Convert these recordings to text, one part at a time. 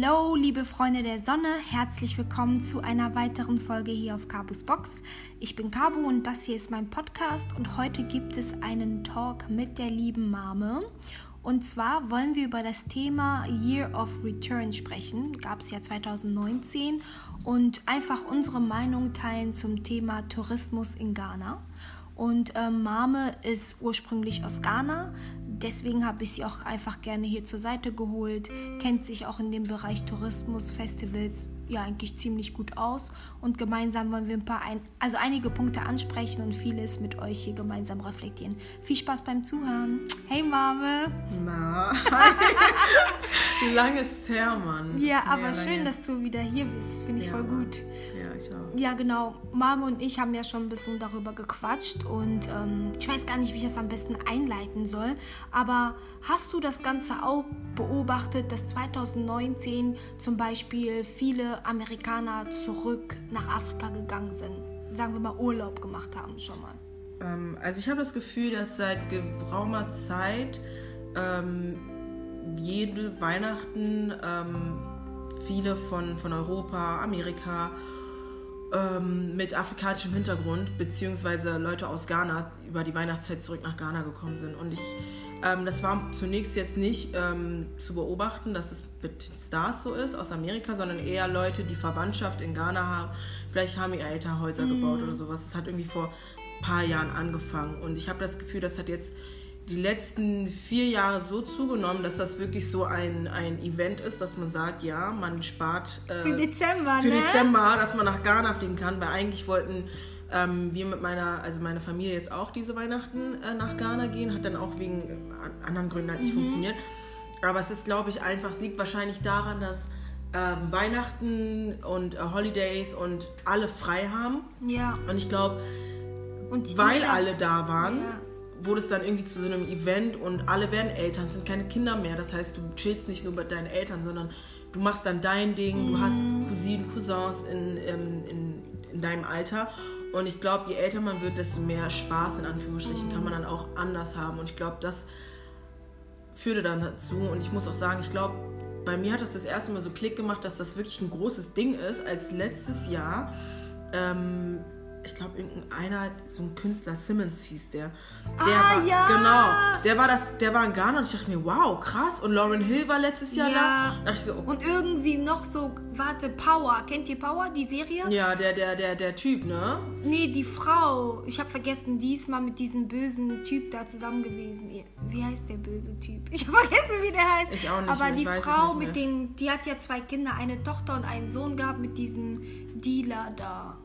Hallo, liebe Freunde der Sonne, herzlich willkommen zu einer weiteren Folge hier auf Cabus Box. Ich bin Cabo und das hier ist mein Podcast und heute gibt es einen Talk mit der lieben Mame. Und zwar wollen wir über das Thema Year of Return sprechen. Gab es ja 2019 und einfach unsere Meinung teilen zum Thema Tourismus in Ghana. Und ähm, Mame ist ursprünglich aus Ghana, deswegen habe ich sie auch einfach gerne hier zur Seite geholt, kennt sich auch in dem Bereich Tourismus, Festivals ja eigentlich ziemlich gut aus und gemeinsam wollen wir ein paar, ein, also einige Punkte ansprechen und vieles mit euch hier gemeinsam reflektieren. Viel Spaß beim Zuhören. Hey Mame. Na, wie lange ist her, Mann? Ja, aber schön, dass du wieder hier bist. Finde ich ja, voll gut ich auch. Ja, genau. Mama und ich haben ja schon ein bisschen darüber gequatscht und ähm, ich weiß gar nicht, wie ich das am besten einleiten soll. Aber hast du das Ganze auch beobachtet, dass 2019 zum Beispiel viele Amerikaner zurück nach Afrika gegangen sind? Sagen wir mal Urlaub gemacht haben schon mal. Ähm, also ich habe das Gefühl, dass seit geraumer Zeit ähm, jede Weihnachten ähm, viele von, von Europa, Amerika ähm, mit afrikanischem Hintergrund, beziehungsweise Leute aus Ghana über die Weihnachtszeit zurück nach Ghana gekommen sind. Und ich, ähm, das war zunächst jetzt nicht ähm, zu beobachten, dass es mit Stars so ist aus Amerika, sondern eher Leute, die Verwandtschaft in Ghana haben. Vielleicht haben ihre Eltern Häuser mm. gebaut oder sowas. Das hat irgendwie vor ein paar Jahren angefangen. Und ich habe das Gefühl, das hat jetzt die letzten vier Jahre so zugenommen, dass das wirklich so ein, ein Event ist, dass man sagt, ja, man spart äh, für Dezember, für ne? Dezember, dass man nach Ghana fliegen kann, weil eigentlich wollten ähm, wir mit meiner, also meine Familie jetzt auch diese Weihnachten äh, nach Ghana gehen, hat dann auch wegen äh, anderen Gründen halt nicht mhm. funktioniert. Aber es ist, glaube ich, einfach, es liegt wahrscheinlich daran, dass ähm, Weihnachten und äh, Holidays und alle frei haben. Ja. Und ich glaube, weil alle da waren, ja wurde es dann irgendwie zu so einem Event und alle werden Eltern, es sind keine Kinder mehr. Das heißt, du chillst nicht nur bei deinen Eltern, sondern du machst dann dein Ding, du hast mhm. Cousinen, Cousins in, in, in, in deinem Alter. Und ich glaube, je älter man wird, desto mehr Spaß in Anführungsstrichen kann man dann auch anders haben. Und ich glaube, das führte dann dazu. Und ich muss auch sagen, ich glaube, bei mir hat das das erste Mal so Klick gemacht, dass das wirklich ein großes Ding ist, als letztes Jahr ähm, ich glaube, irgendeiner, so ein Künstler, Simmons hieß der. der ah, war, ja! Genau. Der war, das, der war in Ghana und ich dachte mir, wow, krass. Und Lauren Hill war letztes Jahr ja. da. So, okay. Und irgendwie noch so, warte, Power. Kennt ihr Power, die Serie? Ja, der, der, der, der Typ, ne? Nee, die Frau. Ich habe vergessen, diesmal mit diesem bösen Typ da zusammen gewesen. Wie heißt der böse Typ? Ich habe vergessen, wie der heißt. Ich auch nicht. Aber mehr. die Frau mit den, die hat ja zwei Kinder, eine Tochter und einen Sohn gehabt mit diesem Dealer da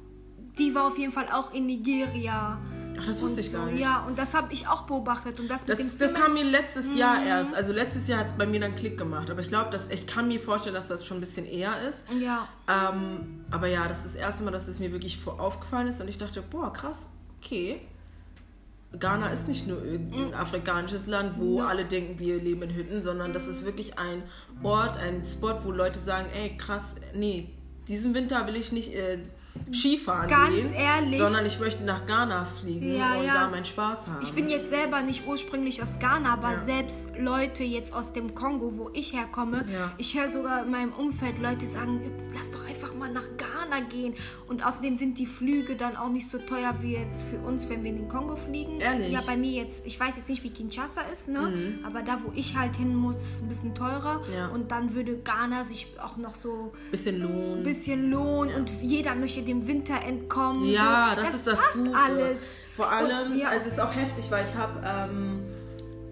die war auf jeden Fall auch in Nigeria. Ach, das wusste ich so. gar nicht. Ja, und das habe ich auch beobachtet. Und das, das, das kam mir letztes mhm. Jahr erst. Also letztes Jahr hat es bei mir dann Klick gemacht. Aber ich glaube, ich kann mir vorstellen, dass das schon ein bisschen eher ist. Ja. Ähm, aber ja, das ist das erste Mal, dass es mir wirklich aufgefallen ist. Und ich dachte, boah, krass, okay. Ghana ist nicht nur irgendein mhm. afrikanisches Land, wo ja. alle denken, wir leben in Hütten, sondern das ist wirklich ein Ort, ein Spot, wo Leute sagen, ey, krass, nee, diesen Winter will ich nicht... Äh, Skifahren Ganz gehen, ehrlich. sondern ich möchte nach Ghana fliegen ja, und ja. da meinen Spaß haben. Ich bin jetzt selber nicht ursprünglich aus Ghana, aber ja. selbst Leute jetzt aus dem Kongo, wo ich herkomme, ich höre sogar in meinem Umfeld Leute sagen, lass doch mal nach Ghana gehen. Und außerdem sind die Flüge dann auch nicht so teuer wie jetzt für uns, wenn wir in den Kongo fliegen. Ehrlich? Ja, bei mir jetzt, ich weiß jetzt nicht, wie Kinshasa ist, ne? Mhm. aber da, wo ich halt hin muss, ist es ein bisschen teurer. Und dann würde Ghana sich auch noch so bisschen lohnen. Bisschen lohnen und jeder möchte dem Winter entkommen. Ja, so. das, das, ist das passt Gute. alles. Vor allem, und, ja. also es ist auch heftig, weil ich habe, ähm,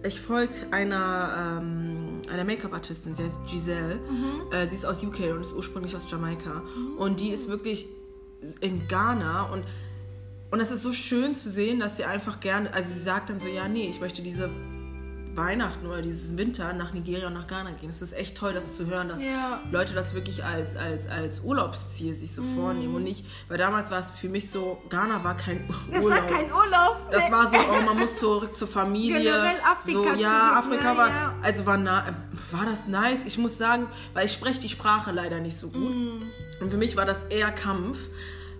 ich folgt einer, ähm, einer Make-up-Artistin, sie heißt Giselle. Mhm. Äh, sie ist aus UK und ist ursprünglich aus Jamaika. Mhm. Und die ist wirklich in Ghana und und es ist so schön zu sehen, dass sie einfach gerne, also sie sagt dann so, ja, nee, ich möchte diese Weihnachten oder dieses Winter nach Nigeria und nach Ghana gehen. Es ist echt toll, das zu hören, dass ja. Leute das wirklich als, als, als Urlaubsziel sich so mm. vornehmen und nicht, weil damals war es für mich so, Ghana war kein Urlaub. Das war kein Urlaub. Das war so, oh, man muss zurück zur Familie. Generell Afrika. So, ja, zurück, Afrika ne? war, ja. also war, na, war das nice. Ich muss sagen, weil ich spreche die Sprache leider nicht so gut. Mm. Und für mich war das eher Kampf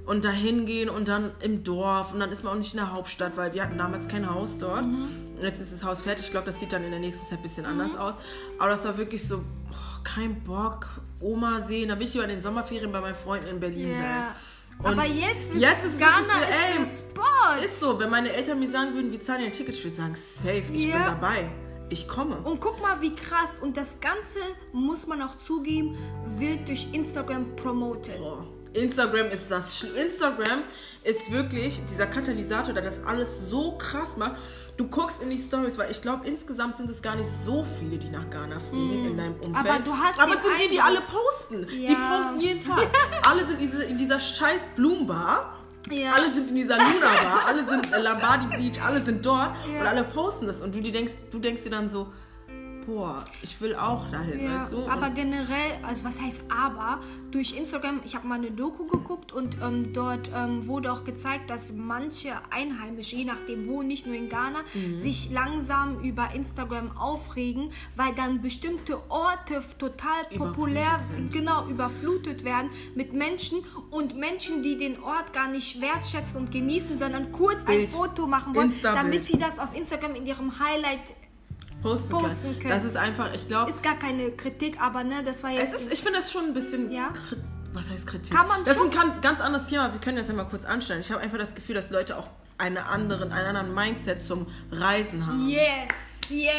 und dahin gehen und dann im Dorf und dann ist man auch nicht in der Hauptstadt, weil wir hatten damals kein Haus dort. Mhm. Jetzt ist das Haus fertig. Ich glaube, das sieht dann in der nächsten Zeit ein bisschen mhm. anders aus. Aber das war wirklich so, oh, kein Bock, Oma sehen, dann will ich in den Sommerferien bei meinen Freunden in Berlin sein. Ja. Und Aber jetzt ist, jetzt ist Ghana so, ey, ist Sport. Ist so, wenn meine Eltern mir sagen würden, wir zahlen ein Ticket, ich würde sagen, safe, ich Ja. bin dabei. Ich komme. Und guck mal, wie krass. Und das Ganze, muss man auch zugeben, wird durch Instagram promoted. Boah. Instagram ist das. Instagram ist wirklich dieser Katalysator, der das alles so krass macht. Du guckst in die Stories, weil ich glaube, insgesamt sind es gar nicht so viele, die nach Ghana fliegen in deinem Umfeld. Aber du hast Aber es sind die, die alle posten. Die Ja. posten jeden Tag. alle sind in dieser, scheiß Blumenbar. Ja. Alle sind in dieser Luna Bar, alle sind in Lambadi Beach, alle sind dort Ja. und alle posten das. Und du, die denkst, du denkst dir dann so, boah, ich will auch dahin, Ja, weißt du? aber Und- generell, also was heißt aber, durch Instagram, ich habe mal eine Doku geguckt und ähm, dort ähm, wurde auch gezeigt, dass manche Einheimische, je nachdem wo, nicht nur in Ghana, Mhm. sich langsam über Instagram aufregen, weil dann bestimmte Orte total populär, sind. genau, überflutet werden mit Menschen und Menschen, die den Ort gar nicht wertschätzen und genießen, sondern kurz ein Bild. Foto machen wollen, damit sie das auf Instagram in ihrem Highlight posten, posten können. können. Das ist einfach, ich glaube, ist gar keine Kritik, aber ne, das war jetzt Es ist, ich finde das schon ein bisschen. Ja? Was heißt Kritik? Kann man das schon- ist ein ganz, ganz anderes Thema. Wir können das ja mal kurz anstellen. Ich habe einfach das Gefühl, dass Leute auch eine anderen, einen anderen Mindset zum Reisen haben. Yes, yes.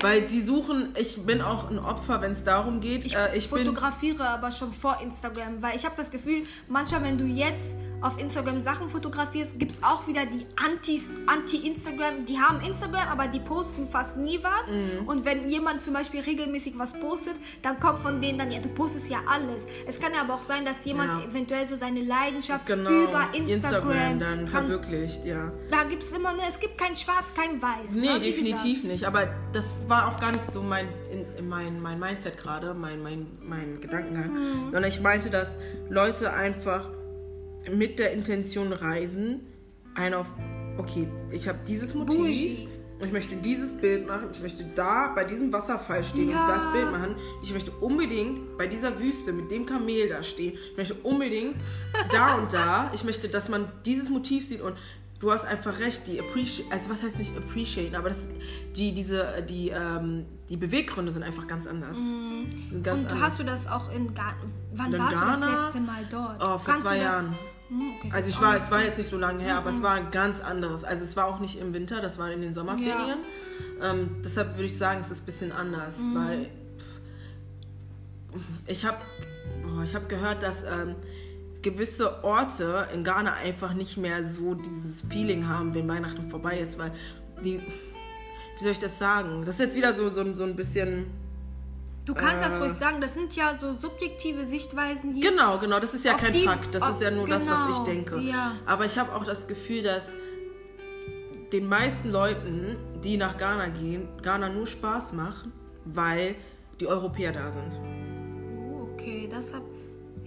Weil sie suchen, ich bin auch ein Opfer, wenn es darum geht. Ich, äh, ich fotografiere aber schon vor Instagram, weil ich habe das Gefühl, manchmal, wenn du jetzt auf Instagram Sachen fotografierst, gibt es auch wieder die Antis, Anti-Instagram. Die haben Instagram, aber die posten fast nie was. Mhm. Und wenn jemand zum Beispiel regelmäßig was postet, dann kommt von denen dann, ja, du postest ja alles. Es kann ja aber auch sein, dass jemand Ja. eventuell so seine Leidenschaft Genau, über Instagram, dann trans- verwirklicht, ja. Da gibt es immer, ne, es gibt kein Schwarz, kein Weiß. Nee, ne, definitiv nicht. Aber das war auch gar nicht so mein, in, in mein, mein Mindset gerade, mein, mein, mein Gedankengang. Mhm. Sondern ich meinte, dass Leute einfach mit der Intention reisen, ein auf, okay, ich habe dieses Motiv. Bougie. und Ich möchte dieses Bild machen. Ich möchte da bei diesem Wasserfall stehen Ja. und das Bild machen. Ich möchte unbedingt bei dieser Wüste mit dem Kamel da stehen. Ich möchte unbedingt da und da. Ich möchte, dass man dieses Motiv sieht und du hast einfach recht. Die appreciate, also was heißt nicht appreciaten, aber das, die diese die ähm, die Beweggründe sind einfach ganz anders. Sind ganz Und anders. hast du das auch in Ghana? Wann In warst du das Ghana? letzte Mal dort? Oh, vor Kannst zwei Jahren. Hm, okay, Also ich war, es war jetzt nicht so lange her, aber es war ein ganz anderes. Also es war auch nicht im Winter, das war in den Sommerferien. Ähm, deshalb würde ich sagen, es ist ein bisschen anders, weil ich habe ich habe gehört, dass ähm, gewisse Orte in Ghana einfach nicht mehr so dieses Feeling haben, wenn Weihnachten vorbei ist, weil die wie soll ich das sagen? Das ist jetzt wieder so, so, so ein bisschen Du kannst das Äh. ruhig sagen, das sind ja so subjektive Sichtweisen hier. Genau, genau, das ist ja kein die- Fakt, das auf- ist ja nur das, was ich genau, denke. ja. Aber ich habe auch das Gefühl, dass den meisten Leuten, die nach Ghana gehen, Ghana nur Spaß macht, weil die Europäer da sind. Oh, okay, das hab.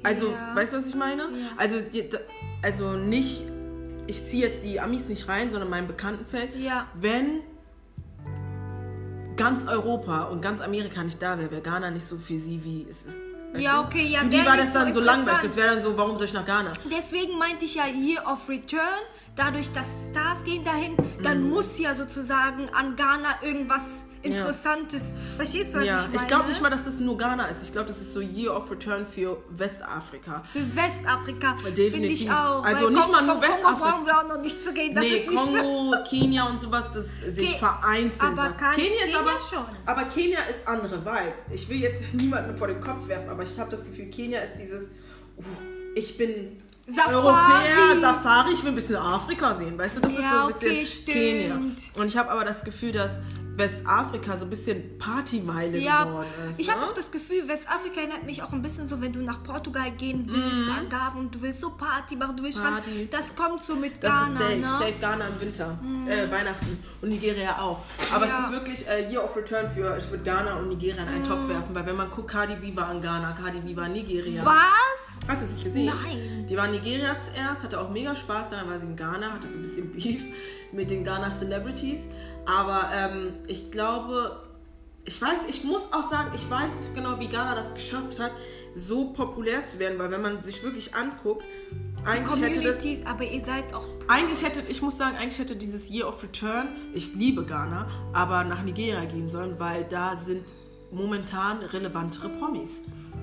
Also, ja. weißt du, was ich meine? Ja. Also, also nicht, ich ziehe jetzt die Amis nicht rein, sondern mein Bekanntenfeld. Ja. Wenn ganz Europa und ganz Amerika nicht da wäre, wäre Ghana nicht so für sie, wie es ist. Ja, du? okay, ja, Für die war das so dann so langweilig. interessant. Das wäre dann so, warum soll ich nach Ghana? Deswegen meinte ich ja Year of Return, dadurch, dass Stars gehen dahin, dann Mhm. muss ja sozusagen an Ghana irgendwas Interessantes. Verstehst du, was ja, ich meine? ich glaube nicht mal, dass das nur Ghana ist. Ich glaube, das ist so Year of Return für Westafrika. Für Westafrika. Definitiv. Ich auch. Also nicht Kongo- mal nur von Kongo Westafrika. brauchen wir auch noch nicht zu gehen. Das nee, ist nicht so. Kongo, Kenia und sowas, das sich Ke- vereinzelt. aber kann- Kenia ist Kenia aber schon. Aber Kenia ist andere Vibe. Ich will jetzt niemanden vor den Kopf werfen, aber ich habe das Gefühl, Kenia ist dieses, uh, ich bin Safari. Europäer, Safari, ich will ein bisschen Afrika sehen, weißt du, das ist Ja, so ein bisschen okay. Kenia. Und ich habe aber das Gefühl, dass Westafrika so ein bisschen Partymeile Ja, geworden ist. ich ne? habe auch das Gefühl, Westafrika erinnert mich auch ein bisschen so, wenn du nach Portugal gehen willst, Algarve und du willst so Party machen, du willst Mhm. Party. Strand. Das kommt so mit Das Ghana, safe, ne? Mhm. safe Ghana im Winter, äh, Weihnachten und Nigeria auch. Aber Ja. es ist wirklich äh, Year of Return für, ich würde Ghana und Nigeria in einen Mhm. Topf werfen, weil wenn man guckt, Cardi B war in Ghana, Cardi B war in Nigeria. Was? Hast du es nicht gesehen? Nein. Die war in Nigeria zuerst, hatte auch mega Spaß, dann war sie in Ghana, hatte so ein bisschen Beef mit den Ghana Celebrities. Aber ähm, ich glaube, ich weiß, ich muss auch sagen, ich weiß nicht genau, wie Ghana das geschafft hat, so populär zu werden, weil wenn man sich wirklich anguckt, eigentlich hätte das aber ihr seid auch. eigentlich hätte, ich muss sagen, eigentlich hätte dieses Year of Return, ich liebe Ghana, aber nach Nigeria gehen sollen, weil da sind momentan relevantere Promis.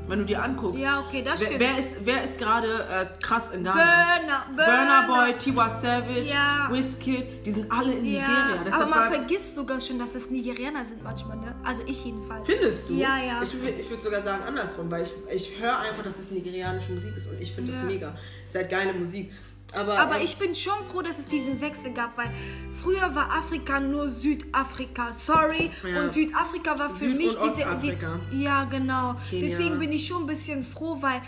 Wenn du dir anguckst. Ja, okay, das wer, stimmt. wer ist, wer ist gerade äh, krass in Ghana? Burner, Burner Burner. Boy, Tiwa Savage, Ja. Wizkid, die sind alle in Ja, Nigeria. aber Deshalb man war- vergisst sogar schon, dass es Nigerianer sind manchmal, ne? Also ich jedenfalls. Findest du? Ja, ja. Ich, ich würde sogar sagen andersrum, weil ich, ich höre einfach, dass es nigerianische Musik ist und ich finde Ja. das mega. Es ist halt geile Musik. Aber, Aber ähm, ich bin schon froh, dass es diesen Wechsel gab, weil früher war Afrika nur Südafrika. Sorry. Ja. Und Südafrika war für Süd- mich diese. Die, ja, genau. Kenia. Deswegen bin ich schon ein bisschen froh, weil,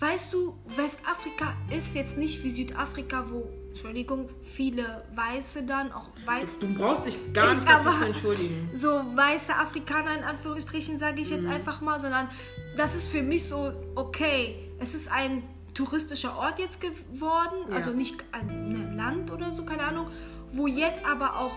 weißt du, Westafrika ist jetzt nicht wie Südafrika, wo, Entschuldigung, viele Weiße dann, auch weiß, du brauchst dich gar nicht dafür zu entschuldigen. so weiße Afrikaner in Anführungsstrichen, sage ich jetzt Mhm. einfach mal, sondern das ist für mich so, okay, es ist ein touristischer Ort jetzt geworden, Ja. also nicht ein ne, Land oder so, keine Ahnung, wo jetzt aber auch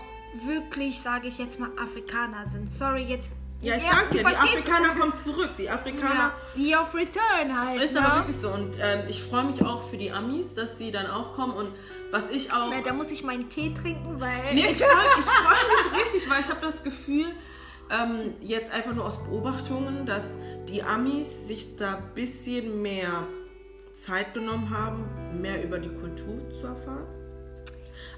wirklich, sage ich jetzt mal, Afrikaner sind. Sorry, jetzt. Ja, ich Ja, sag dir, die? Afrikaner kommen zurück. Die Afrikaner. Ja, die auf Return halt. Ist ne? aber wirklich so. Und ähm, ich freue mich auch für die Amis, dass sie dann auch kommen. Und was ich auch. Na, da muss ich meinen Tee trinken, weil. Nee, ich freue freu mich richtig, weil ich habe das Gefühl, ähm, jetzt einfach nur aus Beobachtungen, dass die Amis sich da ein bisschen mehr Zeit genommen haben, mehr über die Kultur zu erfahren.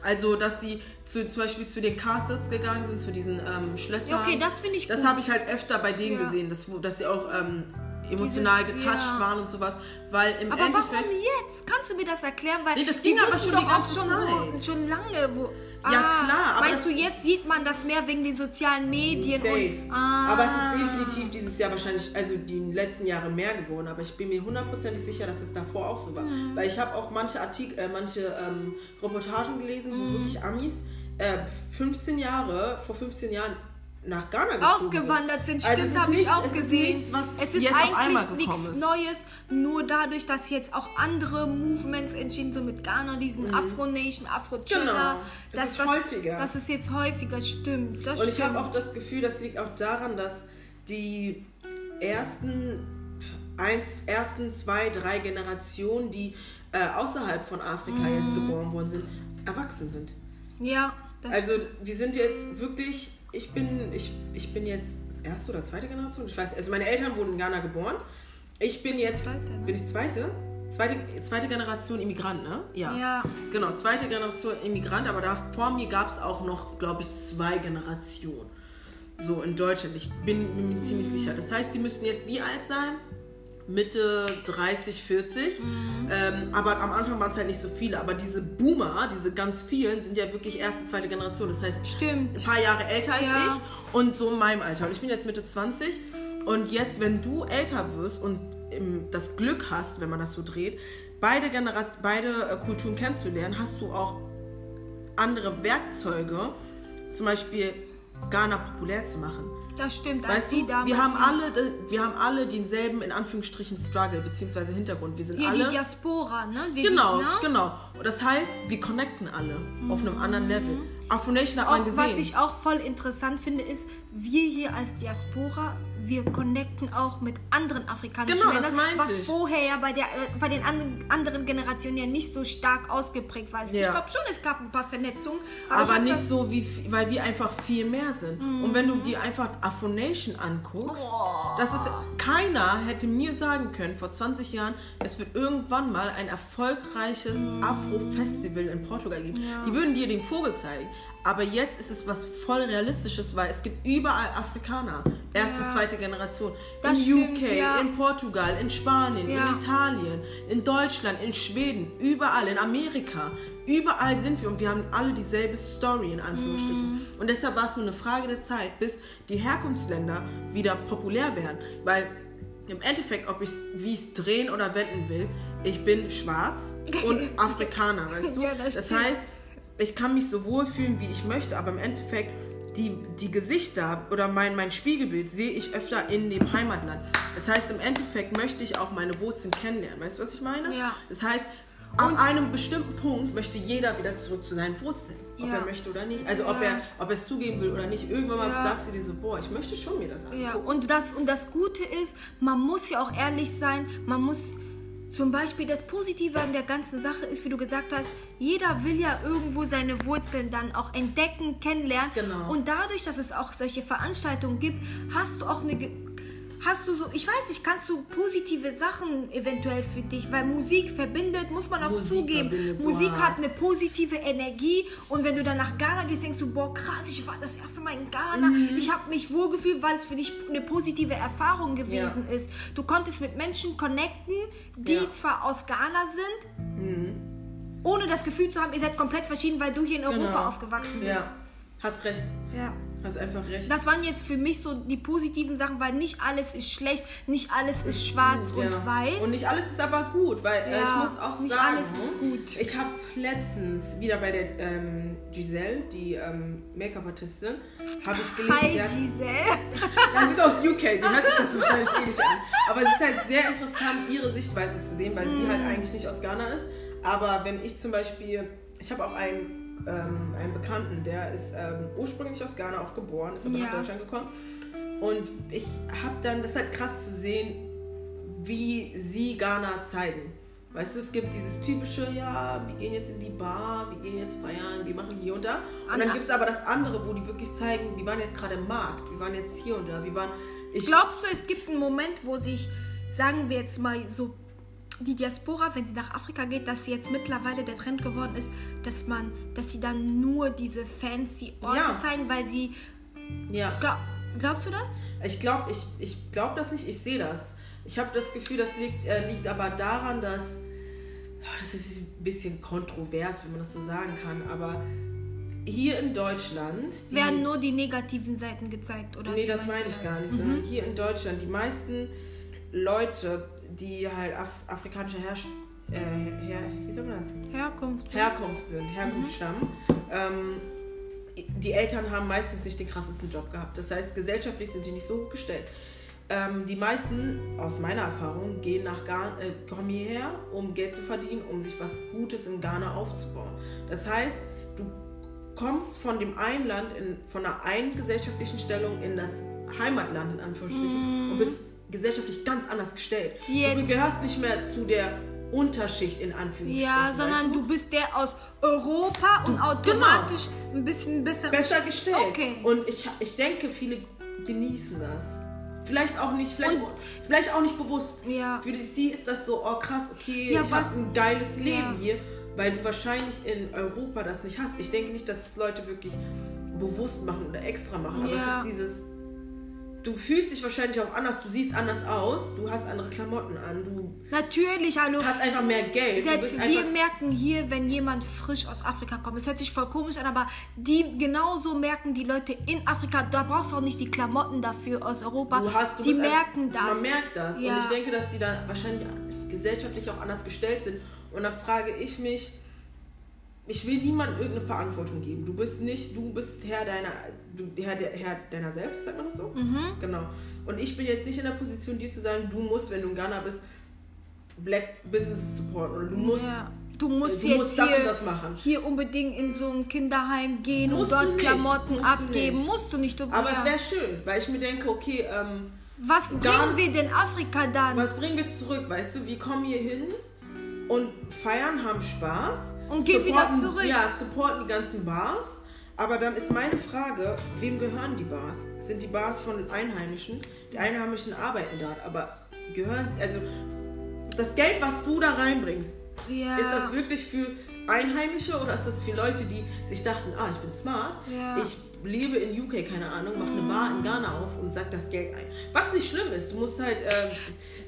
Also, dass sie zu, zum Beispiel zu den Castles gegangen sind, zu diesen ähm, Schlössern. Okay, das finde ich Das habe ich halt öfter bei denen Ja. gesehen, dass, dass sie auch ähm, emotional Dieses- getoucht ja. waren und sowas. Weil im Aber Endeffekt. warum jetzt? Kannst du mir das erklären? Weil Nee, das ging aber schon die doch auch schon, Zeit. schon lange. Wo, Ja, Ah, klar, aber Meinst du, jetzt sieht man das mehr wegen den sozialen Medien? Safe. Und, ah, Aber es ist definitiv dieses Jahr wahrscheinlich, also die letzten Jahre mehr geworden. Aber ich bin mir hundertprozentig sicher, dass es davor auch so war. Mhm. Weil ich habe auch manche Artikel, äh, manche ähm, Reportagen gelesen, wo Mhm. wirklich Amis äh, 15 Jahre, vor 15 Jahren nach Ghana gezogen ausgewandert sind. Also Stimmt, ist habe ich nichts- auch es ist gesehen. nichts, was es ist eigentlich nichts ist. Neues, nur dadurch, dass jetzt auch andere Movements entstehen, so mit Ghana, diesen Afro-Nation, Afro-Chiller. Mhm. Genau, das ist häufiger. Das ist jetzt häufiger, stimmt. Das Und ich habe auch das Gefühl, das liegt auch daran, dass die ersten, eins, ersten zwei, drei Generationen, die äh, außerhalb von Afrika Mhm. jetzt geboren worden sind, erwachsen sind. Ja, das Also wir sind jetzt wirklich, ich bin, ich, ich bin jetzt erste oder zweite Generation, ich weiß, also meine Eltern wurden in Ghana geboren. Ich bin jetzt, zweite, ne? bin ich zweite? Zweite, zweite Generation Immigrant, ne? Ja. Genau, zweite Generation Immigrant, aber da vor mir gab es auch noch, glaube ich, zwei Generationen. So in Deutschland. Ich bin, bin mir ziemlich sicher. Das heißt, die müssten jetzt wie alt sein? Mitte 30, 40. Mhm. Ähm, aber am Anfang waren es halt nicht so viele. Aber diese Boomer, diese ganz vielen, sind ja wirklich erste, zweite Generation. Das heißt, Stimmt. ein paar Jahre älter als Ja. ich und so in meinem Alter. Und ich bin jetzt Mitte 20 und jetzt, wenn du älter wirst und ähm, das Glück hast, wenn man das so dreht, beide, Generat beide äh, Kulturen kennenzulernen, hast du auch andere Werkzeuge, zum Beispiel Ghana populär zu machen. Das stimmt. Weißt du, wir haben, alle, wir haben alle denselben, in Anführungsstrichen, Struggle, beziehungsweise Hintergrund. Wir sind Hier alle... die Diaspora, ne? Wir Genau, die, ne? genau. Und das heißt, wir connecten alle auf einem anderen Level. Afro Nation hat man Auch, gesehen. was ich auch voll interessant finde, ist, wir hier als Diaspora, wir connecten auch mit anderen afrikanischen Genau, meinte was ich. vorher ja bei, der, äh, bei den anderen, anderen Generationen ja nicht so stark ausgeprägt war. Also Ja. Ich glaube schon, es gab ein paar Vernetzungen, aber, aber nicht so, wie, weil wir einfach viel mehr sind. Und wenn du dir einfach Afro Nation anguckst, das ist, keiner hätte mir sagen können, vor 20 Jahren, es wird irgendwann mal ein erfolgreiches Afro-Festival in Portugal geben. Die würden dir den Vogel zeigen. Aber jetzt ist es was voll Realistisches, weil es gibt überall Afrikaner. Erste, Ja. zweite Generation. Das in stimmt, UK, ja. in Portugal, in Spanien, Ja. in Italien, in Deutschland, in Schweden, überall, in Amerika. Überall sind wir und wir haben alle dieselbe Story in Anführungsstrichen. Mhm. Und deshalb war es nur eine Frage der Zeit, bis die Herkunftsländer wieder populär werden. Weil im Endeffekt, ob ich wie ich es drehen oder wenden will, ich bin schwarz und Afrikaner, weißt du? Ja, das das heißt, ich kann mich so wohlfühlen, wie ich möchte, aber im Endeffekt die, die Gesichter oder mein, mein Spiegelbild sehe ich öfter in dem Heimatland. Das heißt, im Endeffekt möchte ich auch meine Wurzeln kennenlernen. Weißt du, was ich meine? Ja. Das heißt, an einem bestimmten Punkt möchte jeder wieder zurück zu seinen Wurzeln. Ob Ja. er möchte oder nicht. Also ob, Ja. er, ob er es zugeben will oder nicht. Irgendwann mal Ja. sagst du dir so, boah, ich möchte schon mir das angucken. Ja, und das, und das Gute ist, man muss ja auch ehrlich sein, man muss zum Beispiel das Positive an der ganzen Sache ist, wie du gesagt hast, jeder will ja irgendwo seine Wurzeln dann auch entdecken, kennenlernen. Genau. Und dadurch, dass es auch solche Veranstaltungen gibt, hast du auch eine, hast du so, ich weiß nicht, kannst du positive Sachen eventuell für dich, weil Musik verbindet, muss man auch Musik zugeben. Musik hart. hat eine positive Energie und wenn du dann nach Ghana gehst, denkst du, boah krass, ich war das erste Mal in Ghana, Mhm. ich habe mich wohlgefühlt, weil es für dich eine positive Erfahrung gewesen ist. Du konntest mit Menschen connecten, die Ja. Mhm. zwar aus Ghana sind, ohne das Gefühl zu haben, ihr seid komplett verschieden, weil du hier in Europa Genau. aufgewachsen bist. Ja, hast recht. ja. Hast einfach recht. Das waren jetzt für mich so die positiven Sachen, weil nicht alles ist schlecht, nicht alles ist schwarz und Ja. weiß. Und nicht alles ist aber gut, weil äh, Ja, ich muss auch nicht sagen, alles ist gut. ich habe letztens wieder bei der ähm, Giselle, die ähm, Make-up-Artistin, habe ich gelesen, Hi hat- Giselle. Sie ist aus UK, die hört sich das wahrscheinlich eh nicht an. Aber es ist halt sehr interessant, ihre Sichtweise zu sehen, weil sie halt Mhm. eigentlich nicht aus Ghana ist. Aber wenn ich zum Beispiel, ich habe auch einen, ähm, einen Bekannten, der ist ähm, ursprünglich aus Ghana auch geboren, ist aber Ja. nach Deutschland gekommen. Und ich habe dann, das ist halt krass zu sehen, wie sie Ghana zeigen. Weißt du, es gibt dieses typische, ja, wir gehen jetzt in die Bar, wir gehen jetzt feiern, wir machen hier und da. Und dann Anna. gibt es aber das andere, wo die wirklich zeigen, wir waren jetzt gerade im Markt, wir waren jetzt hier und da, wir waren. Ich, Glaubst du, es gibt einen Moment, wo sich, sagen wir jetzt mal so, die Diaspora, wenn sie nach Afrika geht, dass sie jetzt mittlerweile der Trend geworden ist, dass man, dass sie dann nur diese fancy Orte Ja. zeigen, weil sie. ja. Glaub, glaubst du das? Ich glaube ich, ich glaub das nicht, ich sehe das. Ich habe das Gefühl, das liegt, äh, liegt aber daran, dass. Ja, Das ist ein bisschen kontrovers, wenn man das so sagen kann, aber hier in Deutschland. die- Werden nur die negativen Seiten gezeigt, oder? Nee, das meine ich gar nicht, sondern hier in Deutschland, die meisten Leute, die halt Af afrikanischer Herrsch äh, her wie sagt man das? Herkunft. Herkunft sind, Herkunftsstamm, ähm, die Eltern haben meistens nicht den krassesten Job gehabt. Das heißt, gesellschaftlich sind die nicht so hochgestellt. Ähm, die meisten, aus meiner Erfahrung, gehen nach Ghana, äh, kommen hierher, um Geld zu verdienen, um sich was Gutes in Ghana aufzubauen. Das heißt, du kommst von dem einen Land, in, von einer einen gesellschaftlichen Stellung in das Heimatland, in Anführungsstrichen, und bist gesellschaftlich ganz anders gestellt. Du Jetzt- gehörst nicht mehr zu der Unterschicht, in Anführungsstrichen. Ja, weißt sondern du? du bist der aus Europa und automatisch ein bisschen besser, besser gestellt. Okay. Und ich, ich denke, viele genießen das. Vielleicht auch nicht, vielleicht, vielleicht auch nicht bewusst. Ja. Für sie ist das so, oh krass, okay, Ja, ich habe ein geiles Leben Ja. hier, weil du wahrscheinlich in Europa das nicht hast. Ich denke nicht, dass es Leute wirklich bewusst machen oder extra machen, aber es ist dieses, du fühlst dich wahrscheinlich auch anders, du siehst anders aus, du hast andere Klamotten an, du Natürlich, hallo. hast einfach mehr Geld. Selbst wir einfach, merken hier, wenn jemand frisch aus Afrika kommt. Es hört sich voll komisch an, aber die genauso merken die Leute in Afrika. Da brauchst du auch nicht die Klamotten dafür aus Europa. Du hast, du die bist merken das. Man merkt das. Ja. Und ich denke, dass sie dann wahrscheinlich gesellschaftlich auch anders gestellt sind. Und dann frage ich mich, ich will niemandem irgendeine Verantwortung geben. Du bist nicht, du bist Herr deiner, du, Herr, Herr deiner selbst, sagt man das so? Mhm. Genau. Und ich bin jetzt nicht in der Position, dir zu sagen, du musst, wenn du in Ghana bist, Black Business supporten oder du musst. ja. Du musst Du jetzt musst das hier, das machen. hier unbedingt in so ein Kinderheim gehen Musst und du dort Klamotten musst du abgeben. nicht. Musst du nicht. Du, Aber ja. es wäre schön, weil ich mir denke, okay, ähm, Was bringen wir denn Afrika dann? Was bringen wir zurück? Weißt du, wir kommen hier hin und feiern, haben Spaß. Und gehen wieder zurück. Ja, supporten die ganzen Bars. Aber dann ist meine Frage, wem gehören die Bars? Sind die Bars von Einheimischen? Die Einheimischen arbeiten dort, aber gehören also das Geld, was du da reinbringst, Ja. ist das wirklich für Einheimische oder ist das für Leute, die sich dachten, ah, ich bin smart, Ja. ich lebe in UK, keine Ahnung, mache eine Bar in Ghana auf und sag das Geld ein. Was nicht schlimm ist, du musst halt, ähm,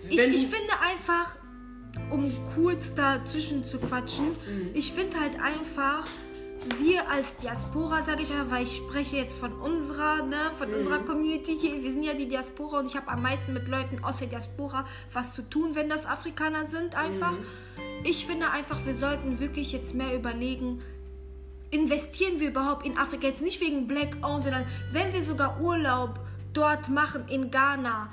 Ich, ich finde einfach, um kurz dazwischen zu quatschen, Mhm. ich finde halt einfach, wir als Diaspora, sage ich ja, weil ich spreche jetzt von unserer, ne, von Mhm. unserer Community hier, wir sind ja die Diaspora und ich habe am meisten mit Leuten aus der Diaspora was zu tun, wenn das Afrikaner sind einfach. Mhm. Ich finde einfach, wir sollten wirklich jetzt mehr überlegen, investieren wir überhaupt in Afrika? Jetzt nicht wegen Black Owned, sondern wenn wir sogar Urlaub dort machen in Ghana.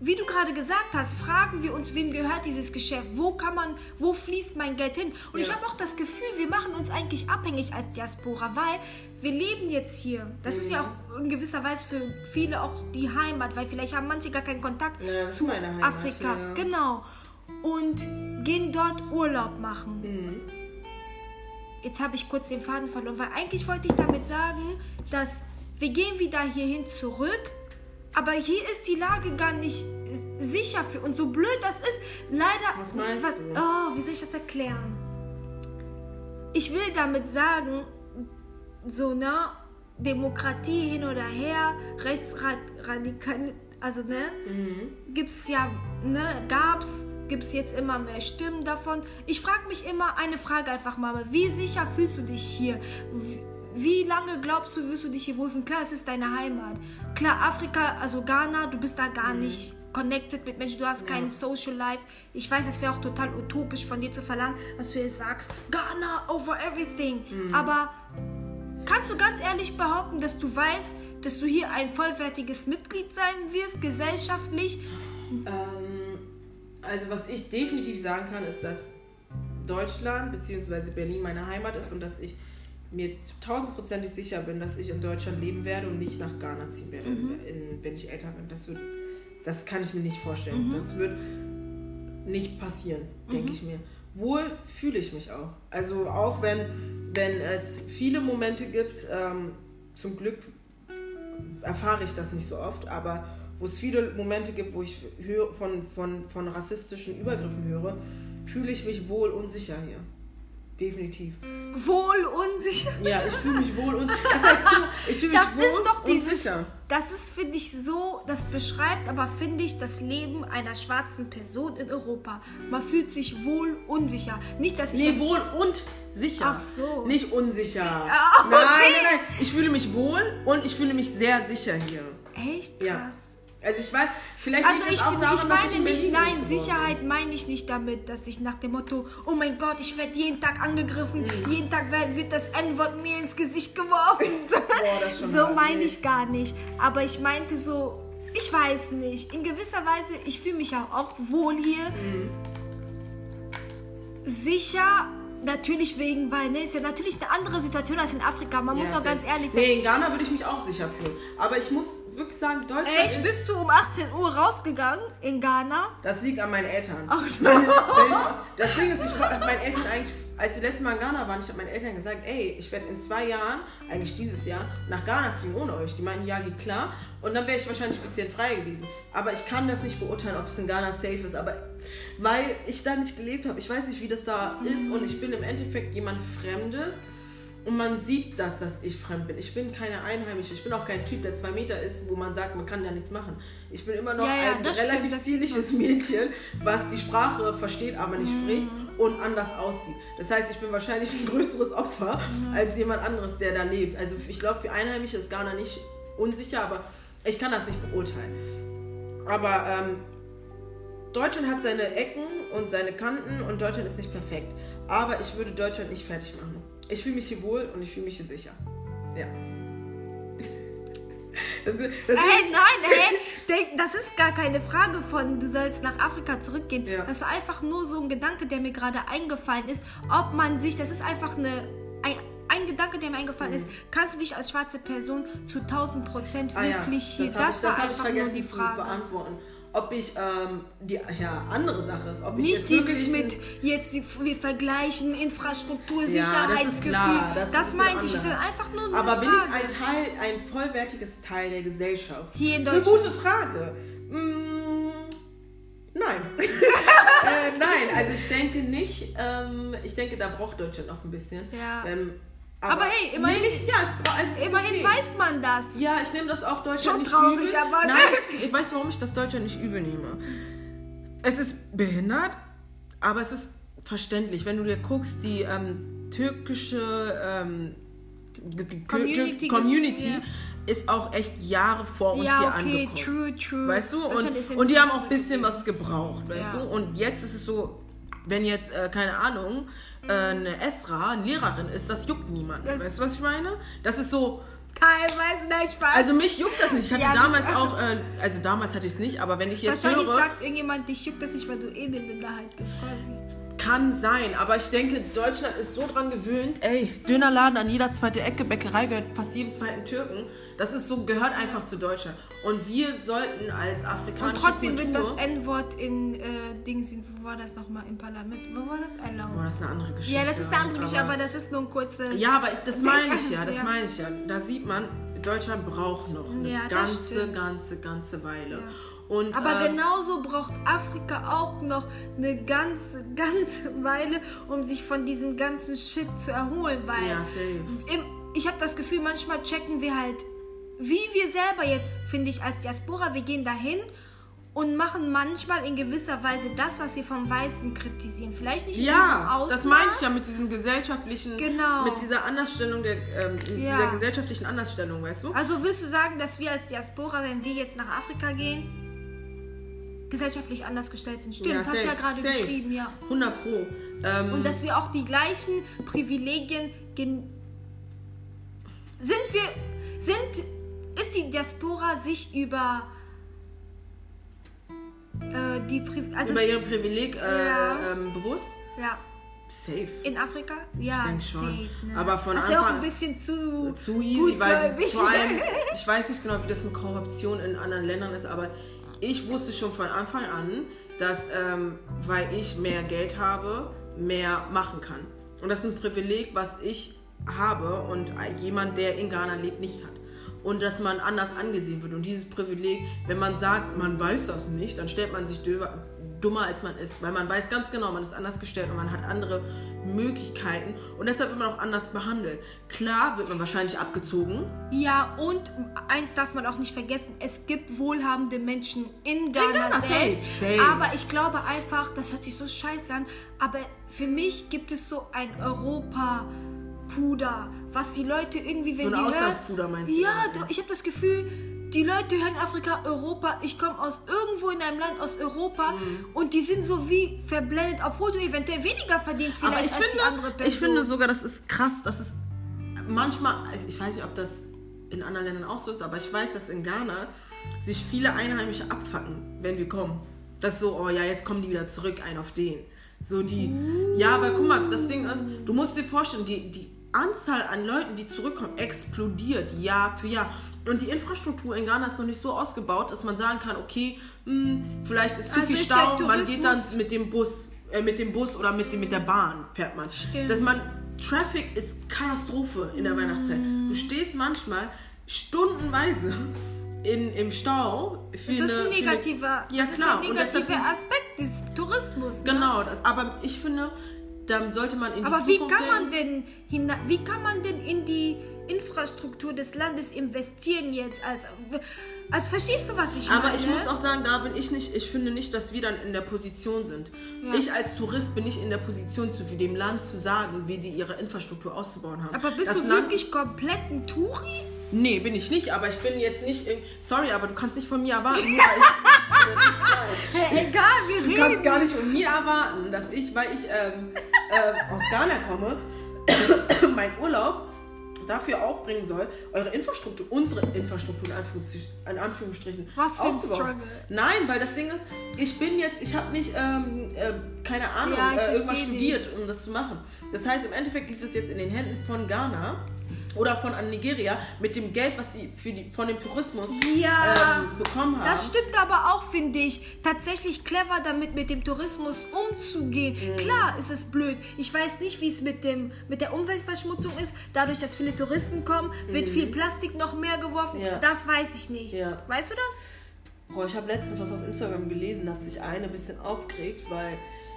Wie du gerade gesagt hast, fragen wir uns, wem gehört dieses Geschäft? Wo kann man, wo fließt mein Geld hin? Und ich Ja. habe auch das Gefühl, wir machen uns eigentlich abhängig als Diaspora, weil wir leben jetzt hier. Das ist ja auch in gewisser Weise für viele auch die Heimat, weil vielleicht haben manche gar keinen Kontakt Ja, zu Heimat, Afrika. ja. Genau. Und gehen dort Urlaub machen. Mhm. Jetzt habe ich kurz den Faden verloren, weil eigentlich wollte ich damit sagen, dass wir gehen wieder hierhin zurück, aber hier ist die Lage gar nicht sicher fühlen. Und so blöd das ist, leider. Was meinst du? Oh, wie soll ich das erklären? Ich will damit sagen, so, ne, Demokratie hin oder her, rechtsradikal, also, ne, Mhm. gibt's ja, ne, gab's, gibt's jetzt immer mehr Stimmen davon. Ich frage mich immer eine Frage einfach mal, wie sicher fühlst du dich hier? Wie, wie lange glaubst du, wirst du dich hier wohlfühlen? Klar, es ist deine Heimat. Klar, Afrika, also Ghana, du bist da gar nicht connected mit Menschen, du hast kein Social Life. Ich weiß, es wäre auch total utopisch von dir zu verlangen, dass du jetzt sagst, Ghana over everything. Aber kannst du ganz ehrlich behaupten, dass du weißt, dass du hier ein vollwertiges Mitglied sein wirst, gesellschaftlich? Ähm, also was ich definitiv sagen kann, ist, dass Deutschland bzw. Berlin meine Heimat ist und dass ich mir tausendprozentig sicher bin, dass ich in Deutschland leben werde und nicht nach Ghana ziehen werde, in, wenn ich älter bin. Das, wird, das kann ich mir nicht vorstellen. Das wird nicht passieren, denke ich mir. Wohl fühle ich mich auch. Also auch wenn, wenn es viele Momente gibt, ähm, zum Glück erfahre ich das nicht so oft, aber wo es viele Momente gibt, wo ich höre, von, von, von rassistischen Übergriffen höre, fühle ich mich wohl unsicher hier. Definitiv. Wohl unsicher. Ja, ich fühle mich wohl unsicher. Das, ist Das ist doch dieses. Das ist, finde ich, so. Das beschreibt aber, finde ich, das Leben einer schwarzen Person in Europa. Man fühlt sich wohl unsicher. Nicht, dass ich. Nee, wohl und sicher. Ach so. Nicht unsicher. Okay. Nein, nein, nein. Ich fühle mich wohl und ich fühle mich sehr sicher hier. Echt Ja. Also ich weiß, vielleicht Also ich, auch daran, ich meine in nicht, nein, Sicherheit meine ich nicht damit, dass ich nach dem Motto, oh mein Gott, ich werde jeden Tag angegriffen, Mhm. jeden Tag wird, das N-Wort mir ins Gesicht geworfen. schon so meine ich gar nicht. Aber ich meinte so, ich weiß nicht, in gewisser Weise, ich fühle mich ja auch wohl hier. Mhm. Sicher, natürlich wegen, weil, ne, ist ja natürlich eine andere Situation als in Afrika. Man bin. muss Ja, auch ganz ehrlich sein. Nee, in Ghana würde ich mich auch sicher fühlen. Aber ich muss wirklich sagen, Deutschland Ey, ich ist, bist du um 18 Uhr rausgegangen in Ghana? das liegt an meinen Eltern. Ach so. Meine, ich, das Ding ist, ich habe meinen Eltern eigentlich, als wir letztes Mal in Ghana waren, ich habe meinen Eltern gesagt, ey, ich werde in zwei Jahren, eigentlich dieses Jahr, nach Ghana fliegen ohne euch. Die meinten, ja, geht klar. Und dann wäre ich wahrscheinlich ein bisschen frei gewesen. Aber ich kann das nicht beurteilen, ob es in Ghana safe ist. Aber weil ich da nicht gelebt habe, ich weiß nicht, wie das da ist. Und ich bin im Endeffekt jemand Fremdes. Und man sieht das, dass ich fremd bin. Ich bin keine Einheimische. Ich bin auch kein Typ, der zwei Meter ist, wo man sagt, man kann da nichts machen. Ich bin immer noch Ja, ja, ein stimmt, relativ das zierliches Mädchen, was die Sprache versteht, aber nicht Mhm. spricht und anders aussieht. Das heißt, ich bin wahrscheinlich ein größeres Opfer Mhm. als jemand anderes, der da lebt. Also ich glaube, für Einheimische ist Ghana nicht unsicher, aber ich kann das nicht beurteilen. Aber ähm, Deutschland hat seine Ecken und seine Kanten und Deutschland ist nicht perfekt. Aber ich würde Deutschland nicht fertig machen. Ich fühle mich hier wohl und ich fühle mich hier sicher. Ja. Das, ist- das Hey, nein, denk, das ist gar keine Frage von, du sollst nach Afrika zurückgehen. Ja. Das ist einfach nur so ein Gedanke, der mir gerade eingefallen ist, ob man sich, das ist einfach eine, ein, ein Gedanke, der mir eingefallen ist, kannst du dich als schwarze Person zu 1000 Prozent Mhm. Ah ja, wirklich hier, hab das, ich, war hab ich einfach nur die Frage. beantworten. Ob ich, ähm, die ja, andere Sache ist, ob ich Nicht jetzt dieses wirklich mit, jetzt wir vergleichen Infrastruktur, Ja, das Sicherheitsgefühl. klar, das Das, meinte ich, das ist einfach nur eine Aber bin Frage. ich ein Teil, ein vollwertiges Teil der Gesellschaft? Hier in Das ist Deutschland. eine gute Frage. Mm, nein. äh, nein, also ich denke nicht. Ähm, ich denke, da braucht Deutschland noch ein bisschen. Ja. Ähm, Aber hey, immerhin- Nee, ja, es, es Immerhin okay. weiß man das. Ja, ich nehme das auch Deutschland Schon nicht traurig, übel. aber- Nein, ich, ich weiß, warum ich das Deutschland nicht übel nehme. Es ist behindert, aber es ist verständlich. Wenn du dir guckst, die ähm, türkische ähm, Community- Community ja. ist auch echt Jahre vor uns Ja, hier okay, angekommen. true, true. Weißt du? Und, und die haben auch ein bisschen was gebraucht, weißt Ja. du? Und jetzt ist es so, wenn jetzt, äh, keine Ahnung, äh, eine Esra, eine Lehrerin ist, das juckt niemanden. Das- weißt du, was ich meine? Das ist so, Teilweise, nein, Spaß. also mich juckt das nicht. Ich hatte Ja, damals auch, äh, also damals hatte ich es nicht, aber wenn ich jetzt Wahrscheinlich höre, sagt irgendjemand, dich juckt das nicht, weil du eh eine Minderheit bist, quasi. Kann sein. Aber ich denke, Deutschland ist so dran gewöhnt, ey, Dönerladen an jeder zweite Ecke, Bäckerei gehört fast jedem zweiten Türken. Das ist so, gehört einfach zu Deutschland. Und wir sollten als Und afrikanische trotzdem wird Kultur, das N-Wort in äh, Dings, wo war das nochmal, im Parlament, wo war das Boah, erlaubt? das ist eine andere Geschichte. Ja, das ist eine andere Geschichte, aber das ist nur ein kurzer... Ja, aber das meine ich ja, das Ja. meine ich ja. Da sieht man, Deutschland braucht noch eine Ja, ganze, ganze, ganze Weile. Und, Aber äh, genauso braucht Afrika auch noch eine ganze, ganze Weile, um sich von diesem ganzen Shit zu erholen, weil Ja, im, ich habe das Gefühl, manchmal checken wir halt, wie wir selber jetzt, finde ich, als Diaspora, wir gehen dahin und machen manchmal in gewisser Weise das, was wir vom Weißen kritisieren. Vielleicht nicht Ja, Ausmaß. das meine ich ja mit diesem gesellschaftlichen, Genau. mit dieser Andersstellung, der, ähm, Ja. dieser gesellschaftlichen Andersstellung, weißt du? Also willst du sagen, dass wir als Diaspora, wenn wir jetzt nach Afrika gehen, gesellschaftlich anders gestellt sind? Stimmt, Ja, hast du ja gerade safe. geschrieben, ja. 100 pro. Ähm, Und dass wir auch die gleichen Privilegien gen sind wir sind ist die Diaspora sich über äh, die Pri also über ihrem Privileg äh, Ja. ähm, bewusst? ja Safe. in Afrika ja denk schon. safe, ne? Aber von das ist ja auch Anfang- ein bisschen zu zu easy, weil vor allem, ich weiß nicht genau, wie das mit Korruption in anderen Ländern ist, aber ich wusste schon von Anfang an, dass, ähm, weil ich mehr Geld habe, mehr machen kann. Und das ist ein Privileg, was ich habe und jemand, der in Ghana lebt, nicht hat. Und dass man anders angesehen wird. Und dieses Privileg, wenn man sagt, man weiß das nicht, dann stellt man sich dö- dummer, als man ist. Weil man weiß ganz genau, man ist anders gestellt und man hat andere Möglichkeiten. Und deshalb wird man auch anders behandelt. Klar wird man wahrscheinlich abgezogen. Ja, und eins darf man auch nicht vergessen, es gibt wohlhabende Menschen in Ghana, Ghana, selbst. safe. Aber ich glaube einfach, das hört sich so scheiße an, aber für mich gibt es so ein Europa-Puder, was die Leute irgendwie, wenn So ein die hören... Auslandspuder meinst du? Ja, ich habe das Gefühl, die Leute hören Afrika, Europa, ich komme aus irgendwo in einem Land aus Europa Mhm. und die sind so wie verblendet, obwohl du eventuell weniger verdienst Aber vielleicht ich als finde, die andere Person. ich finde sogar, das ist krass, das ist manchmal, ich- weiß nicht, ob das in anderen Ländern auch so ist, aber ich weiß, dass in Ghana sich viele Einheimische abfacken, wenn wir kommen. Das ist so, oh ja, jetzt kommen die wieder zurück, ein auf den. So die, ja, aber guck mal, das Ding ist, du musst dir vorstellen, die, die Anzahl an Leuten, die zurückkommen, explodiert Jahr für Jahr. Und die Infrastruktur in Ghana ist noch nicht so ausgebaut, dass man sagen kann, okay, hm, vielleicht ist zu Also viel Stau, man geht dann mit dem Bus, äh, mit dem Bus oder mit, dem, mit der Bahn fährt man. Stimmt. Dass man, Traffic ist Katastrophe in der Weihnachtszeit. Du stehst manchmal stundenweise in, im Stau für das ist eine... ein für eine- negativer, ja, klar. ist ein negativer Aspekt des Tourismus. Ne? Genau, das, aber ich finde, dann sollte man in die Aber wie Zukunft kann man denken. denn hina wie kann man denn in die Infrastruktur des Landes investieren jetzt als als verstehst du was ich meine? Aber ich muss auch sagen, da bin ich nicht, ich finde nicht, dass wir dann in der Position sind. Ja. Ich als Tourist bin nicht in der Position, zu dem Land zu sagen, wie die ihre Infrastruktur auszubauen haben. aber bist das du Land, wirklich komplett ein Touri? Nee, bin ich nicht, aber ich bin jetzt nicht. In, sorry, aber du kannst nicht von mir erwarten, nur ich. ich. Hey, egal, wir Du kannst gar nicht von mir erwarten, dass ich, weil ich ähm, ähm, aus Ghana komme, meinen Urlaub dafür aufbringen soll, eure Infrastruktur, unsere Infrastruktur in Anführungsstrichen, in Anführungsstrichen Was aufzubauen. Struggle. Nein, weil das Ding ist, ich bin jetzt, ich habe nicht, ähm, äh, keine Ahnung, Ja, ich äh, irgendwas studiert, um das zu machen. Das heißt, im Endeffekt liegt es jetzt in den Händen von Ghana oder von Nigeria mit dem Geld, was sie für die, von dem Tourismus Ja, ähm, bekommen haben. Das stimmt aber auch, finde ich. Tatsächlich clever damit mit dem Tourismus umzugehen. Mhm. Klar ist es blöd. Ich weiß nicht, wie es mit, dem, mit der Umweltverschmutzung ist. Dadurch, dass viele Touristen kommen, wird viel Plastik noch mehr geworfen. Mhm. Ja. Das weiß ich nicht. Ja. Weißt du das? Boah, ich habe letztens was auf Instagram gelesen, da hat sich eine ein bisschen aufgeregt, weil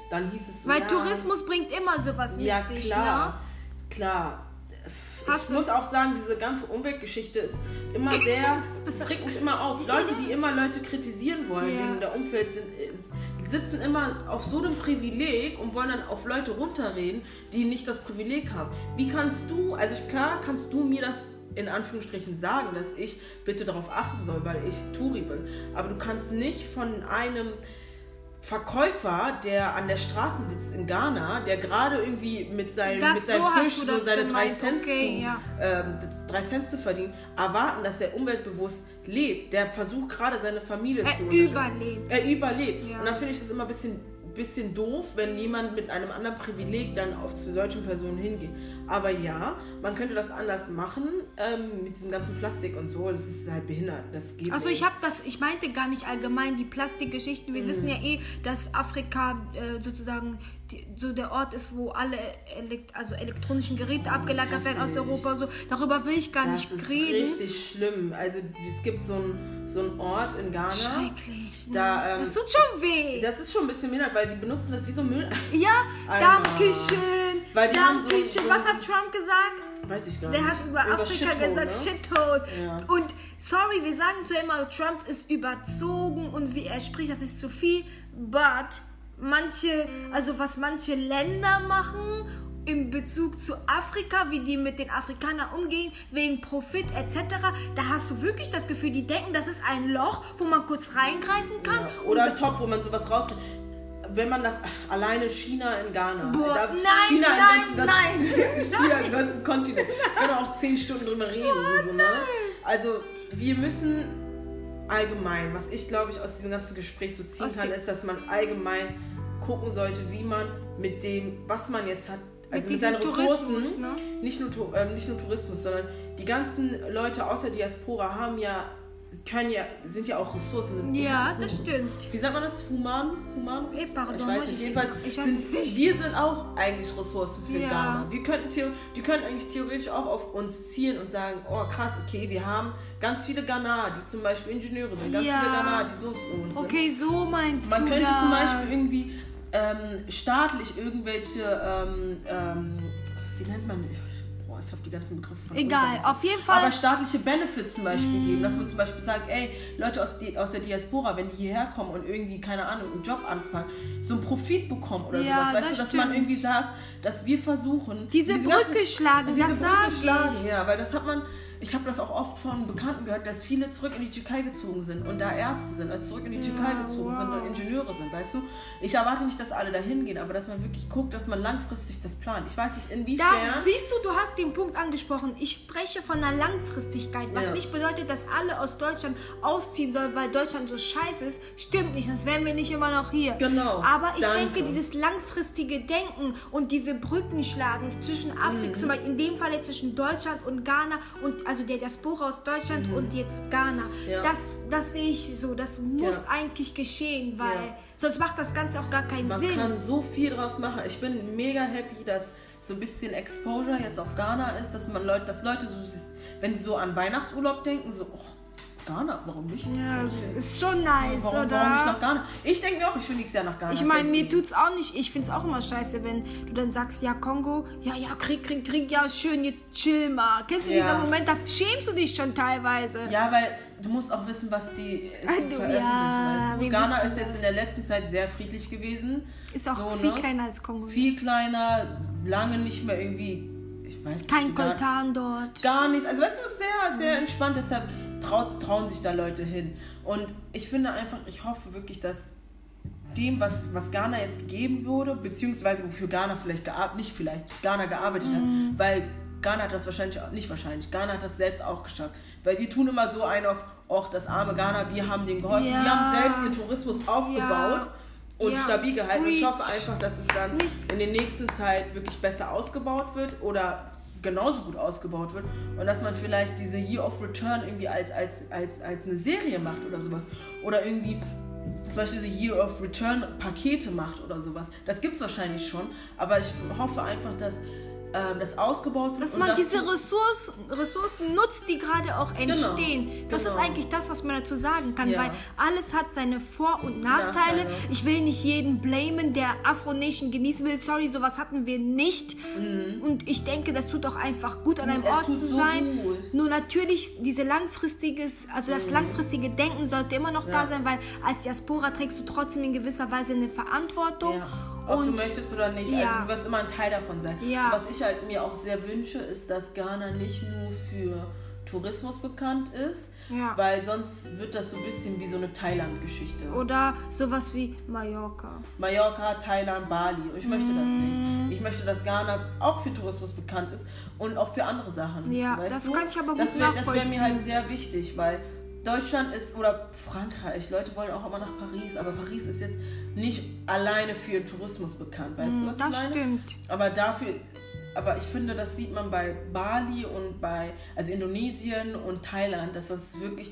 dann hieß es so, Weil ja, Tourismus bringt immer sowas mit ja sich. klar, klar. Hast ich du- muss auch sagen, diese ganze Umweltgeschichte ist immer sehr, es regt mich immer auf. Leute, die immer Leute kritisieren wollen Ja. wegen der Umwelt, sind, sitzen immer auf so einem Privileg und wollen dann auf Leute runterreden, die nicht das Privileg haben. Wie kannst du, also klar kannst du mir das in Anführungsstrichen sagen, dass ich bitte darauf achten soll, weil ich Touri bin. Aber du kannst nicht von einem Verkäufer, der an der Straße sitzt in Ghana, der gerade irgendwie mit, seinem Das- mit seinem so Fisch so seine drei Cent, okay, zu, ja. ähm, drei Cent zu verdienen, erwarten, dass er umweltbewusst lebt. Der versucht gerade seine Familie Er zu überlebt. Er überlebt. Ja. Und dann finde ich das immer ein bisschen, bisschen doof, wenn jemand mit einem anderen Privileg dann auf zu solchen Personen hingeht. Aber ja, man könnte das anders machen ähm, mit diesem ganzen Plastik und so. Das ist halt behindert. Das geht Also ich habe das, ich meinte gar nicht allgemein die Plastikgeschichten. Wir wissen ja eh, dass Afrika äh, sozusagen die, so der Ort ist, wo alle elekt also elektronischen Geräte abgelagert werden aus. Europa so. Darüber will ich gar Das nicht ist reden. richtig schlimm. Also es gibt so einen so Ort in Ghana. Schrecklich. Da, ähm, das tut schon weh. Das ist schon ein bisschen behindert, weil die benutzen das wie so Müll. ja, Einmal. danke schön. Weil die haben danke so- Was hat Trump gesagt? Weiß ich gar Der nicht. hat über Afrika Shithole, gesagt, ne? Shithole. Ja. Und sorry, wir sagen zu immer, Trump ist überzogen und wie er spricht, das ist zu viel. But manche, also was manche Länder machen in Bezug zu Afrika, wie die mit den Afrikanern umgehen, wegen Profit etc., da hast du wirklich das Gefühl, die denken, das ist ein Loch, wo man kurz reingreifen kann. Ja. Oder ein Topf, wo man sowas raus. Wenn man das alleine China in Ghana. Boah, da, nein, China nein, ganzen, ganzen, China im ganzen Kontinent. Wir können auch zehn Stunden drüber reden. und So, ne? Also wir müssen allgemein, was ich glaube ich aus diesem ganzen Gespräch so ziehen Aus kann, ist, dass man allgemein gucken sollte, wie man mit dem, was man jetzt hat, also mit, diesem seinen Ressourcen, ne? nicht, nur, ähm, nicht nur Tourismus, sondern die ganzen Leute außer Diaspora haben ja, können ja, sind ja auch Ressourcen. Ja, das stimmt. wie sagt man das? Human? Human? Eh, pardon, ich weiß nicht. ich- Jedenfalls ich weiß sind, nicht. wir sind auch eigentlich Ressourcen für Ja. Ghana. Wir könnten, die können eigentlich theoretisch auch auf uns zielen und sagen, oh krass, okay, wir haben ganz viele Ghana, die zum Beispiel Ingenieure sind, ganz Ja. viele Ghana, die so und so sind. Okay, so meinst Man du könnte das. zum Beispiel irgendwie ähm, staatlich irgendwelche, ähm, ähm, wie nennt man, boah, ich habe die ganzen Begriffe von Egal, auf jeden Fall- Aber staatliche Benefits zum Beispiel Mhm. geben, dass man zum Beispiel sagt, ey, Leute aus, die, aus der Diaspora, wenn die hierher kommen und irgendwie, keine Ahnung, einen Job anfangen, so einen Profit bekommen oder Ja, sowas, weißt das du, dass man stimmt. irgendwie sagt, dass wir versuchen, Diese Brücke schlagen, diese das Brücke schlagen, ich. ja, weil das hat man, ich habe das auch oft von Bekannten gehört, dass viele zurück in die Türkei gezogen sind und da Ärzte sind, also zurück in die Türkei gezogen sind und Ingenieure sind, weißt du? Ich erwarte nicht, dass alle dahin gehen, aber dass man wirklich guckt, dass man langfristig das plant. Ich weiß nicht, Da inwiefern. siehst du, du hast den Punkt angesprochen. Ich spreche von einer Langfristigkeit, was Ja. nicht bedeutet, dass alle aus Deutschland ausziehen sollen, weil Deutschland so scheiße ist. Stimmt nicht, sonst wären wir nicht immer noch hier. Genau, Aber ich danke. denke, dieses langfristige Denken und diese Brücken schlagen zwischen Afrika, Mhm. zum Beispiel in dem Fall jetzt zwischen Deutschland und Ghana und also der Diaspora aus Deutschland und jetzt Ghana, Mhm. Ja. das, das sehe ich so. Das muss Ja. eigentlich geschehen, weil Ja. sonst macht das Ganze auch gar keinen Man Sinn. kann so viel draus machen. Ich bin mega happy, dass so ein bisschen Exposure jetzt auf Ghana ist, dass man Leute, dass Leute so, wenn sie so an Weihnachtsurlaub denken, so, oh, Ghana, warum nicht? ja, ist schon nice, warum, oder? warum nicht nach Ghana? Ich denke mir auch, ich will nächstes Jahr nach Ghana. Ich meine, mir tut's auch nicht. Ich find's auch immer scheiße, wenn du dann sagst, ja, Kongo, ja, ja, Krieg, Krieg, Krieg, ja, schön, jetzt chill mal. Kennst du Ja. diesen Moment, da schämst du dich schon teilweise. Ja, weil du musst auch wissen, was die äh, Ah, veröffentlichen. ja, wir Ghana ist jetzt in der letzten Zeit sehr friedlich gewesen. Ist auch So, viel ne? kleiner als Kongo. Viel kleiner, lange nicht mehr irgendwie, ich weiß nicht. Kein Koltan dort. Gar nichts. Also weißt du, es ist sehr, sehr entspannt, deshalb trau, trauen sich da Leute hin. Und ich finde einfach, ich hoffe wirklich, dass dem, was, was Ghana jetzt gegeben wurde, beziehungsweise wofür Ghana vielleicht gearbeitet, nicht vielleicht, Ghana gearbeitet hat, weil Ghana hat das wahrscheinlich, auch- nicht wahrscheinlich, Ghana hat das selbst auch geschafft. Weil wir tun immer so ein auf, och, das arme Ghana, wir haben dem geholfen. Ja. Wir haben selbst ihren Tourismus aufgebaut und Ja. stabil gehalten. Und ich hoffe einfach, dass es dann Nicht- in der nächsten Zeit wirklich besser ausgebaut wird oder genauso gut ausgebaut wird und dass man vielleicht diese Year of Return irgendwie als, als, als, als eine Serie macht oder sowas oder irgendwie zum Beispiel so Year of Return Pakete macht oder sowas. Das gibt es wahrscheinlich schon, aber ich hoffe einfach, dass ähm, das ausgebaut wird. Dass man dass- diese Ressourcen, Ressourcen nutzt, die gerade auch entstehen. Das ist genau. eigentlich das, was man dazu sagen kann, Ja. weil alles hat seine Vor- und Nachteile. Nachteile. Ich will nicht jeden blamen, der Afro Nation genießen will. Sorry, sowas hatten wir nicht. Und ich denke, das tut auch einfach gut, an einem Mhm. Es Ort zu so sein. gut. Nur natürlich, diese langfristiges, also das langfristige Denken sollte immer noch da Mhm. Ja. sein, weil als Diaspora trägst du trotzdem in gewisser Weise eine Verantwortung. Ja. Ob du Und möchtest oder nicht. Ja. Also du wirst immer ein Teil davon sein. Ja. Was ich halt mir auch sehr wünsche, ist, dass Ghana nicht nur für Tourismus bekannt ist, Ja. weil sonst wird das so ein bisschen wie so eine Thailand-Geschichte. oder sowas wie Mallorca. Mallorca, Thailand, Bali. Und ich möchte das Mm. nicht. Ich möchte, dass Ghana auch für Tourismus bekannt ist und auch für andere Sachen. Ja, das du? kann ich aber gut das wär, Das wäre mir halt sehr wichtig, weil Deutschland ist, oder Frankreich, Leute wollen auch immer nach Paris, aber Paris ist jetzt nicht alleine für den Tourismus bekannt, weißt du, was Mm, das ich meine? stimmt. Aber dafür, aber ich finde, das sieht man bei Bali und bei, also Indonesien und Thailand, dass das wirklich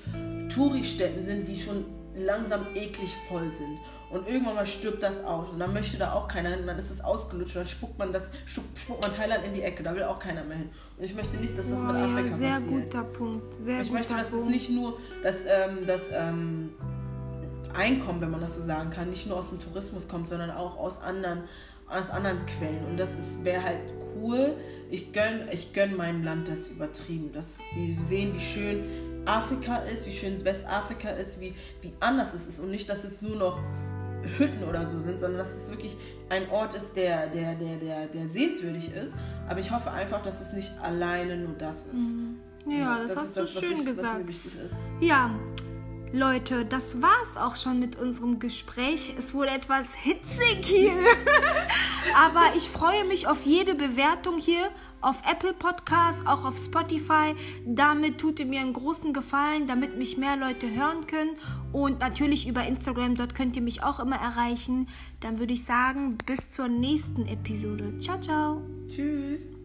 Touristätten sind, die schon langsam eklig voll sind. Und irgendwann mal stirbt das aus. Und dann möchte da auch keiner hin. Und dann ist es ausgelutscht. Und dann spuckt man, das, spuckt man Thailand in die Ecke. Da will auch keiner mehr hin. Und ich möchte nicht, dass das wow, mit Afrika ja, sehr passiert. Sehr guter Punkt. Sehr ich möchte, dass Punkt. es nicht nur das, ähm, das ähm, Einkommen, wenn man das so sagen kann, nicht nur aus dem Tourismus kommt, sondern auch aus anderen, aus anderen Quellen. Und das wäre halt cool. Ich gönne ich gönn meinem Land das übertrieben. Dass die sehen, wie schön Afrika ist, wie schön Westafrika ist, wie, wie anders es ist. Und nicht, dass es nur noch Hütten oder so sind, sondern dass es wirklich ein Ort ist, der, der, der, der, der sehenswürdig ist. Aber ich hoffe einfach, dass es nicht alleine nur das ist. Mhm. Ja, das, das hast du das, schön ich, gesagt. Ja, Leute, das war's auch schon mit unserem Gespräch. Es wurde etwas hitzig hier. Aber ich freue mich auf jede Bewertung hier auf Apple Podcasts, auch auf Spotify. Damit tut ihr mir einen großen Gefallen, damit mich mehr Leute hören können. Und natürlich über Instagram, dort könnt ihr mich auch immer erreichen. Dann würde ich sagen, bis zur nächsten Episode. Ciao, ciao. Tschüss.